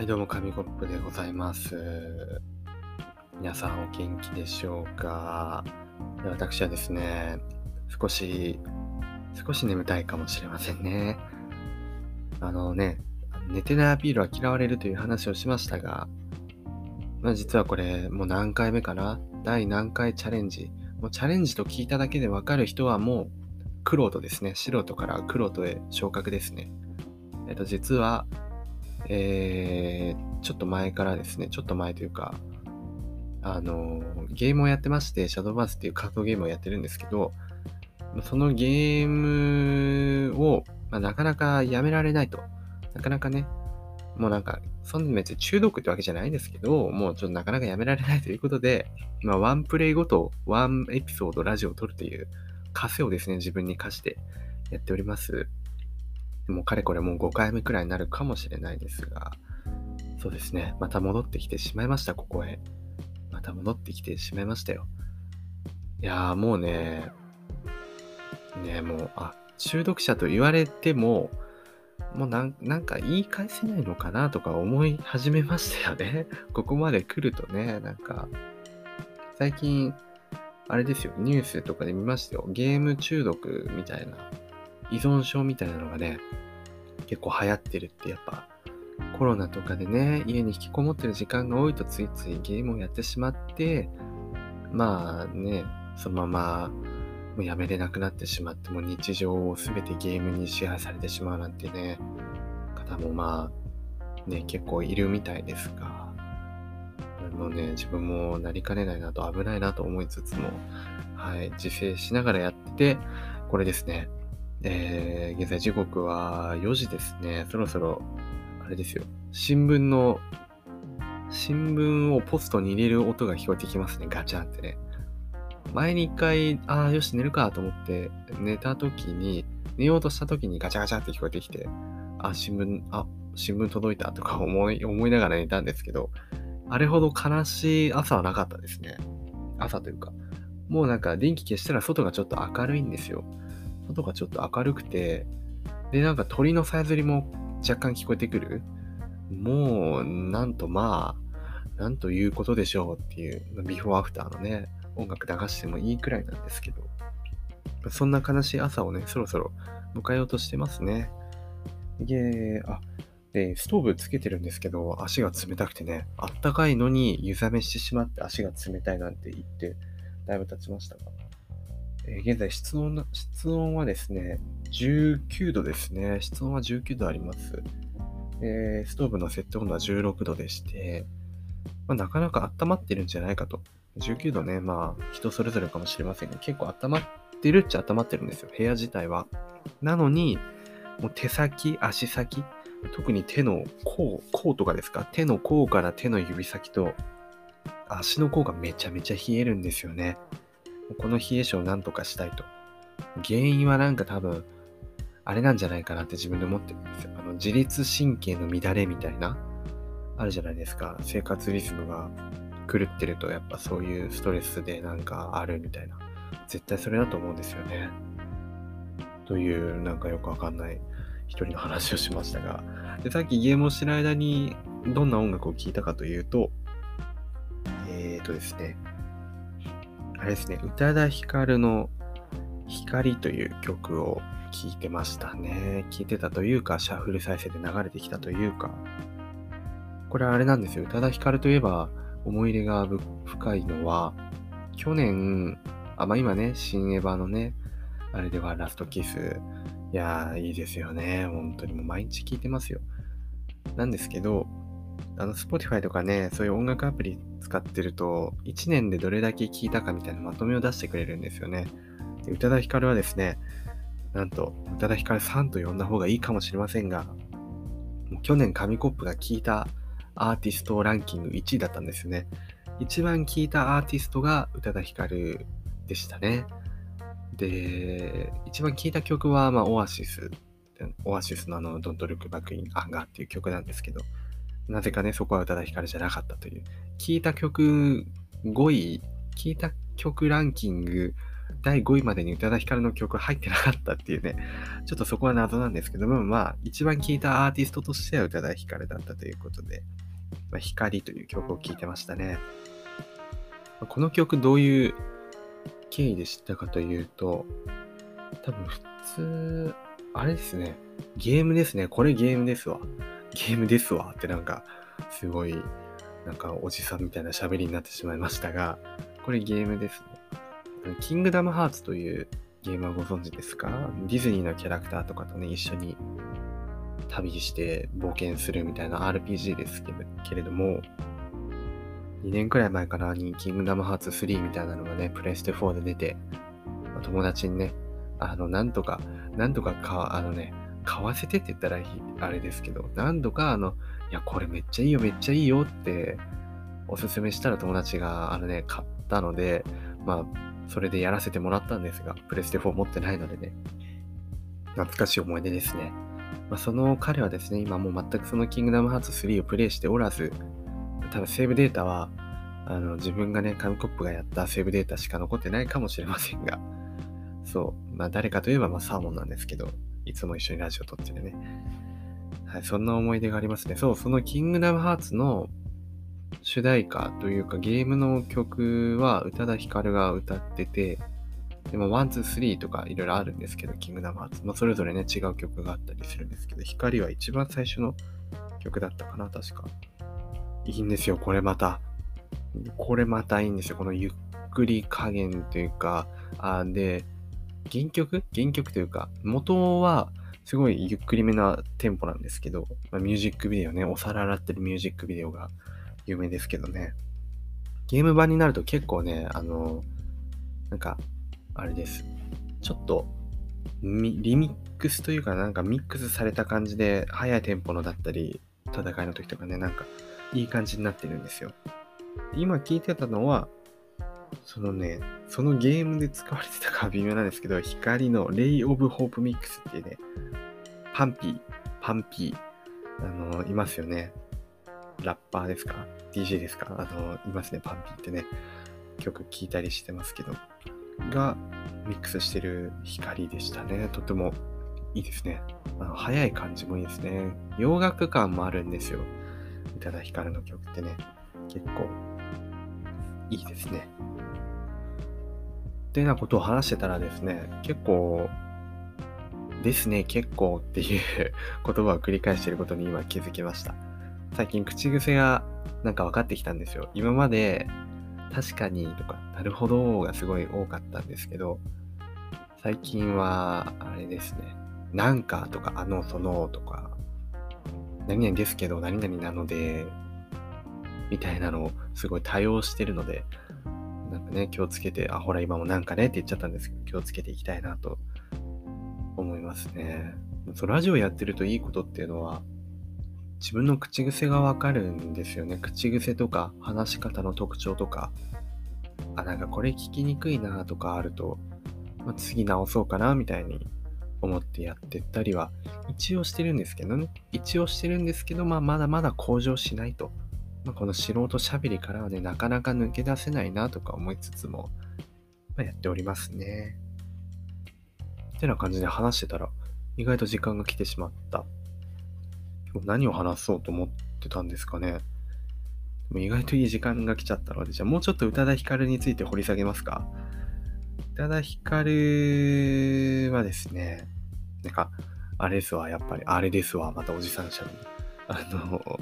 はい、どうも、紙コップでございます。皆さんお元気でしょうか？私はですね、少し、少し眠たいかもしれませんね。あのね、寝てないアピールは嫌われるという話をしましたが、まあ実はこれ、もう何回目かな？第何回チャレンジ？もうチャレンジと聞いただけでわかる人はもう、クロートですね。素人からクロートへ昇格ですね。えっと、実は、えー、ちょっと前からですね、ちょっと前というか、あの、ゲームをやってまして、シャドーバースっていう格闘ゲームをやってるんですけど、そのゲームを、まあ、なかなかやめられないと。なかなかね、もうなんか、そんな別に中毒ってわけじゃないんですけど、もうちょっとなかなかやめられないということで、まあ、ワンプレイごと、ワンエピソードラジオを撮るという枷をですね、自分に課してやっております。もうかれこれもう5回目くらいになるかもしれないですが、そうですね、また戻ってきてしまいました、ここへ。また戻ってきてしまいましたよ。いやーもうね、ねもう、あ、中毒者と言われても、もうなんなんか言い返せないのかなとか思い始めましたよね。ここまで来るとね、なんか、最近、あれですよ、ニュースとかで見ましたよ。ゲーム中毒みたいな、依存症みたいなのがね、結構流行ってるってやっぱ、コロナとかでね、家に引きこもってる時間が多いとついついゲームをやってしまって、まあね、そのままもうやめれなくなってしまって、もう日常を全てゲームに支配されてしまうなんてね、方もまあ、ね、結構いるみたいですが、もうね、自分もなりかねないなと危ないなと思いつつも、はい、自制しながらやってて、これですね、えー、現在時刻は4時ですね。そろそろ、あれですよ。新聞の、新聞をポストに入れる音が聞こえてきますね。ガチャンってね。前に一回、ああ、よし、寝るかと思って、寝た時に、寝ようとした時にガチャガチャって聞こえてきて、あ、新聞、あ、新聞届いたとか思い、思いながら寝たんですけど、あれほど悲しい朝はなかったですね。朝というか。もうなんか電気消したら外がちょっと明るいんですよ。外がちょっと明るくて、で、なんか鳥のさえずりも若干聞こえてくる？もう、なんとまあ、なんということでしょうっていう、ビフォーアフターのね、音楽流してもいいくらいなんですけど、そんな悲しい朝をね、そろそろ迎えようとしてますね。で、あ、で、ストーブつけてるんですけど、足が冷たくてね、あったかいのに湯冷めしてしまって足が冷たいなんて言って、だいぶ経ちましたが。えー現在室温、室温はですね、19度ですね。室温は19度あります。えーストーブの設定温度は16度でして、まあ、なかなか温まってるんじゃないかと。19度ね、まあ、人それぞれかもしれませんが、結構温まってるっちゃ温まってるんですよ、部屋自体は。なのに、もう手先、足先、特に手の甲、甲とかですか？手の甲から手の指先と足の甲がめちゃめちゃ冷えるんですよね。この冷え性をなんとかしたいと。原因はなんか多分、あれなんじゃないかなって自分で思ってるんですよ。あの自律神経の乱れみたいな、あるじゃないですか。生活リズムが狂ってると、やっぱそういうストレスでなんかあるみたいな。絶対それだと思うんですよね。という、なんかよくわかんない一人の話をしましたが。で、さっきゲームをしてる間にどんな音楽を聴いたかというと、えーとですね、あれですね、宇多田ヒカルの光という曲を聴いてましたね。聴いてたというか、シャッフル再生で流れてきたというか、これあれなんですよ。宇多田ヒカルといえば思い入れが深いのは、去年、あ、まあ今ね、新エヴァのね、あれではラストキス。いやー、いいですよね。本当にもう毎日聴いてますよ。なんですけど、あの、Spotify とかね、そういう音楽アプリ使ってると、1年でどれだけ聴いたかみたいなまとめを出してくれるんですよね。で宇多田ヒカルはですね、なんと、宇多田ヒカルさんと呼んだ方がいいかもしれませんが、去年紙コップが聴いたアーティストランキング1位だったんですよね。一番聴いたアーティストが宇多田ヒカルでしたね。で、一番聴いた曲は、まあ、オアシス。オアシスのあの、Don't Look Back in Anger っていう曲なんですけど、なぜかね、そこは宇多田ヒカルじゃなかったという。聴いた曲5位、聴いた曲ランキング第5位までに宇多田ヒカルの曲入ってなかったっていうね、ちょっとそこは謎なんですけども、まあ、一番聴いたアーティストとしては宇多田ヒカルだったということで、まあ、光という曲を聴いてましたね。この曲どういう経緯で知ったかというと、多分普通、あれですね、ゲームですね。これゲームですわ。ゲームですわってなんか、すごい、なんかおじさんみたいな喋りになってしまいましたが、これゲームですね。キングダムハーツというゲームはご存知ですか？ディズニーのキャラクターとかとね、一緒に旅して冒険するみたいな RPG ですけれども、2年くらい前かなにキングダムハーツ3みたいなのがね、プレステ4で出て、友達にね、あの、なんとか、なんとかか、あのね、買わせてって言ったらあれですけど、何度かあの、いや、これめっちゃいいよ、めっちゃいいよっておすすめしたら友達があのね、買ったので、まあ、それでやらせてもらったんですが、プレステ4持ってないのでね、懐かしい思い出ですね。まあ、その彼はですね、今もう全くそのキングダムハーツ3をプレイしておらず、多分セーブデータは、あの、自分がね、紙コップがやったセーブデータしか残ってないかもしれませんが、そう、まあ誰かといえばまあサーモンなんですけど、いつも一緒にラジオ撮ってるね。はい、そんな思い出がありますね。そう、そのキングダムハーツの主題歌というかゲームの曲は宇多田ヒカルが歌ってて、でも、 One、Two、Three とかいろいろあるんですけど、キングダムハーツ。まあ、それぞれね、違う曲があったりするんですけど、光は一番最初の曲だったかな、確か。いいんですよ、これまた。これまたいいんですよ。このゆっくり加減というか、あで、原曲？原曲というか、元はすごいゆっくりめなテンポなんですけど、まあ、ミュージックビデオね、お皿洗ってるミュージックビデオが有名ですけどね。ゲーム版になると結構ね、あの、なんか、あれです。ちょっと、リミックスというか、なんかミックスされた感じで、速いテンポのだったり、戦いの時とかね、なんか、いい感じになってるんですよ。今聞いてたのは、そのね、そのゲームで使われてたか微妙なんですけど、光のレイ・オブ・ホープ・ミックスっていうね、パンピー、パンピー、あの、いますよね。ラッパーですか ?DJ ですか？あの、いますね、パンピーってね。曲聴いたりしてますけど。がミックスしてる光でしたね。とてもいいですね。あの早い感じもいいですね。洋楽感もあるんですよ。宇多田ヒカルの曲ってね。結構いいですね。ってなことを話してたらですね、結構、ですね、結構っていう言葉を繰り返していることに今気づきました。最近口癖がなんか分かってきたんですよ。今まで確かにとか、なるほどがすごい多かったんですけど、最近は、あれですね、なんかとか、あの、そのとか、何々ですけど、何々なので、みたいなのをすごい多用してるので、なんかね、気をつけて、あ、ほら、今もなんかねって言っちゃったんですけど、気をつけていきたいなと思いますね。そうラジオやってるといいことっていうのは、自分の口癖がわかるんですよね。口癖とか話し方の特徴とか、あ、なんかこれ聞きにくいなとかあると、まあ、次直そうかなみたいに思ってやってったりは一応してるんですけどね。一応してるんですけど、まあまだまだ向上しないと。まあ、この素人喋りからはね、なかなか抜け出せないなとか思いつつも、まあ、やっておりますね。ってな感じで話してたら、意外と時間が来てしまった何を話そうと思ってたんですかね。でも意外といい時間が来ちゃったので、じゃあもうちょっと宇多田ヒカルについて掘り下げますか。宇多田ヒカルはですね、なんか、あれですわ、やっぱり、あれですわ、またおじさんしゃべる。あの、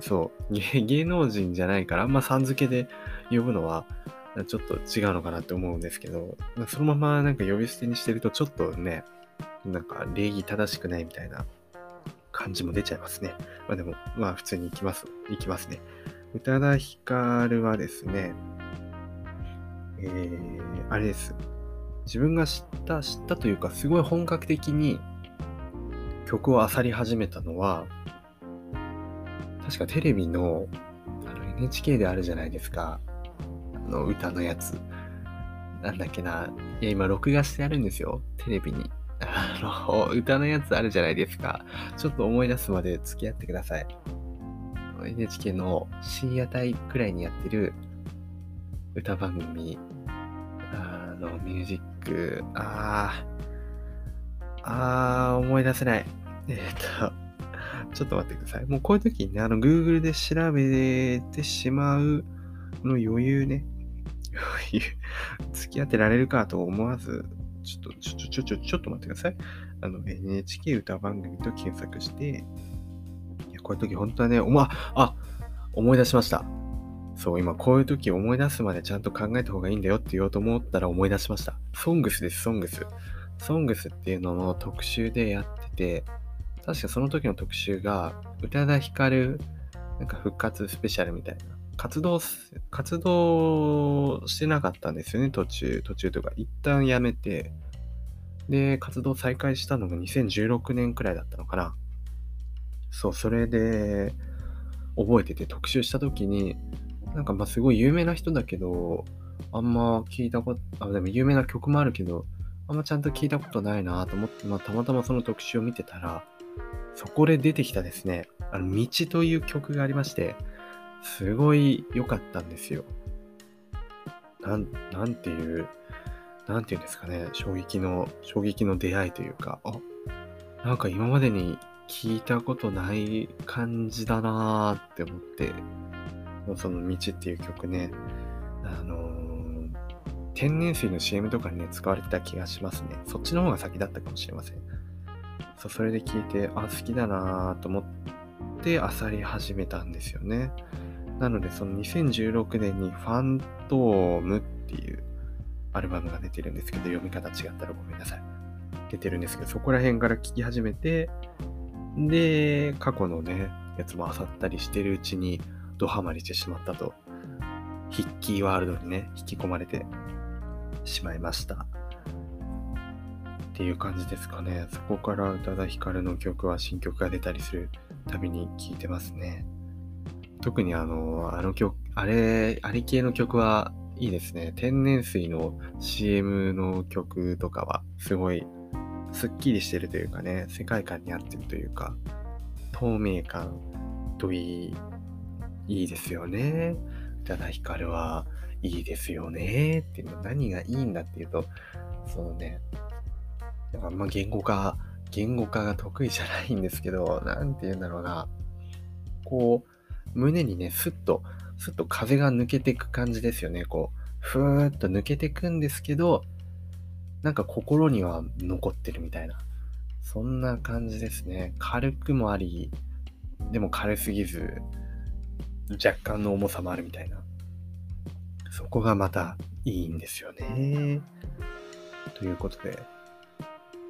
そう、芸能人じゃないから、あんまさん付けで呼ぶのは、ちょっと違うのかなって思うんですけど、そのままなんか呼び捨てにしてると、ちょっとね、なんか礼儀正しくないみたいな感じも出ちゃいますね。まあでも、まあ普通に行きます。行きますね。宇多田ヒカルはですね、えー、あれです。自分が知った、知ったというか、すごい本格的に曲を漁り始めたのは、確かテレビのあの NHK であるじゃないですか。あの歌のやつ。なんだっけな。いや、今録画してあるんですよ。テレビに。あの、歌のやつあるじゃないですか。ちょっと思い出すまで付き合ってください。NHK の深夜帯くらいにやってる歌番組、あの、ミュージック、あー、あー、思い出せない。え、っと、ちょっと待ってください。もうこういう時にね、あの、Google で調べてしまうの余裕ね。付き合ってられるかと思わず、ちょっと、ちょ、ちょ、ちょ、ちょ、っと待ってください。あの、NHK 歌番組と検索して、いや、こういう時本当はね、おま、あ、思い出しました。そう、今こういう時思い出すまでちゃんと考えた方がいいんだよって言おうと思ったら思い出しました。ソングスです、ソングス。ソングスっていうのの特集でやってて、確かその時の特集が、宇多田ヒカル、なんか復活スペシャルみたいな。活動、活動してなかったんですよね、途中、途中とか。一旦やめて、で、活動再開したのが2016年くらいだったのかな。そう、それで、覚えてて特集した時に、なんかまあすごい有名な人だけど、あんま聞いたこと、あ、でも有名な曲もあるけど、あんまちゃんと聞いたことないなと思って、まあたまたまその特集を見てたら、そこで出てきたですね、あの、道という曲がありまして、すごい良かったんですよ。なん、なんていう、なんていうんですかね、衝撃の、衝撃の出会いというか、あ、なんか今までに聞いたことない感じだなーって思って、その道っていう曲ね、あのー、天然水の CM とかにね、使われてた気がしますね。そっちの方が先だったかもしれません。そう、それで聞いて、あ、好きだなと思って漁り始めたんですよね。なので、その2016年にファントームっていうアルバムが出てるんですけど、読み方違ったらごめんなさい。出てるんですけど、そこら辺から聞き始めて、で、過去のね、やつも漁ったりしてるうちに、ドハマりしてしまったと、ヒッキーワールドにね、引き込まれてしまいました。っていう感じですかね。そこから宇多田ヒカルの曲は新曲が出たりするたびに聴いてますね。特にあの、あの曲、あれ、あり系の曲はいいですね。天然水の CM の曲とかはすごいすっきりしてるというかね、世界観に合ってるというか、透明感といい、いいですよね。宇多田ヒカルはいいですよね。っていうの何がいいんだっていうと、そのね、あんま言語化、言語化が得意じゃないんですけど、なんて言うんだろうな。こう、胸にね、スッと、スッと風が抜けていく感じですよね。こう、ふーっと抜けていくんですけど、なんか心には残ってるみたいな。そんな感じですね。軽くもあり、でも軽すぎず、若干の重さもあるみたいな。そこがまたいいんですよね。ということで、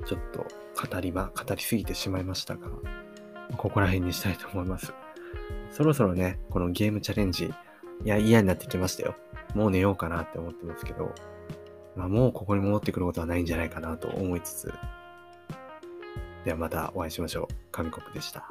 ちょっと語りは、語りすぎてしまいましたが、ここら辺にしたいと思います。そろそろね、このゲームチャレンジ、いや、嫌になってきましたよ。もう寝ようかなって思ってますけど、まあ、もうここに戻ってくることはないんじゃないかなと思いつつ、ではまたお会いしましょう。神国でした。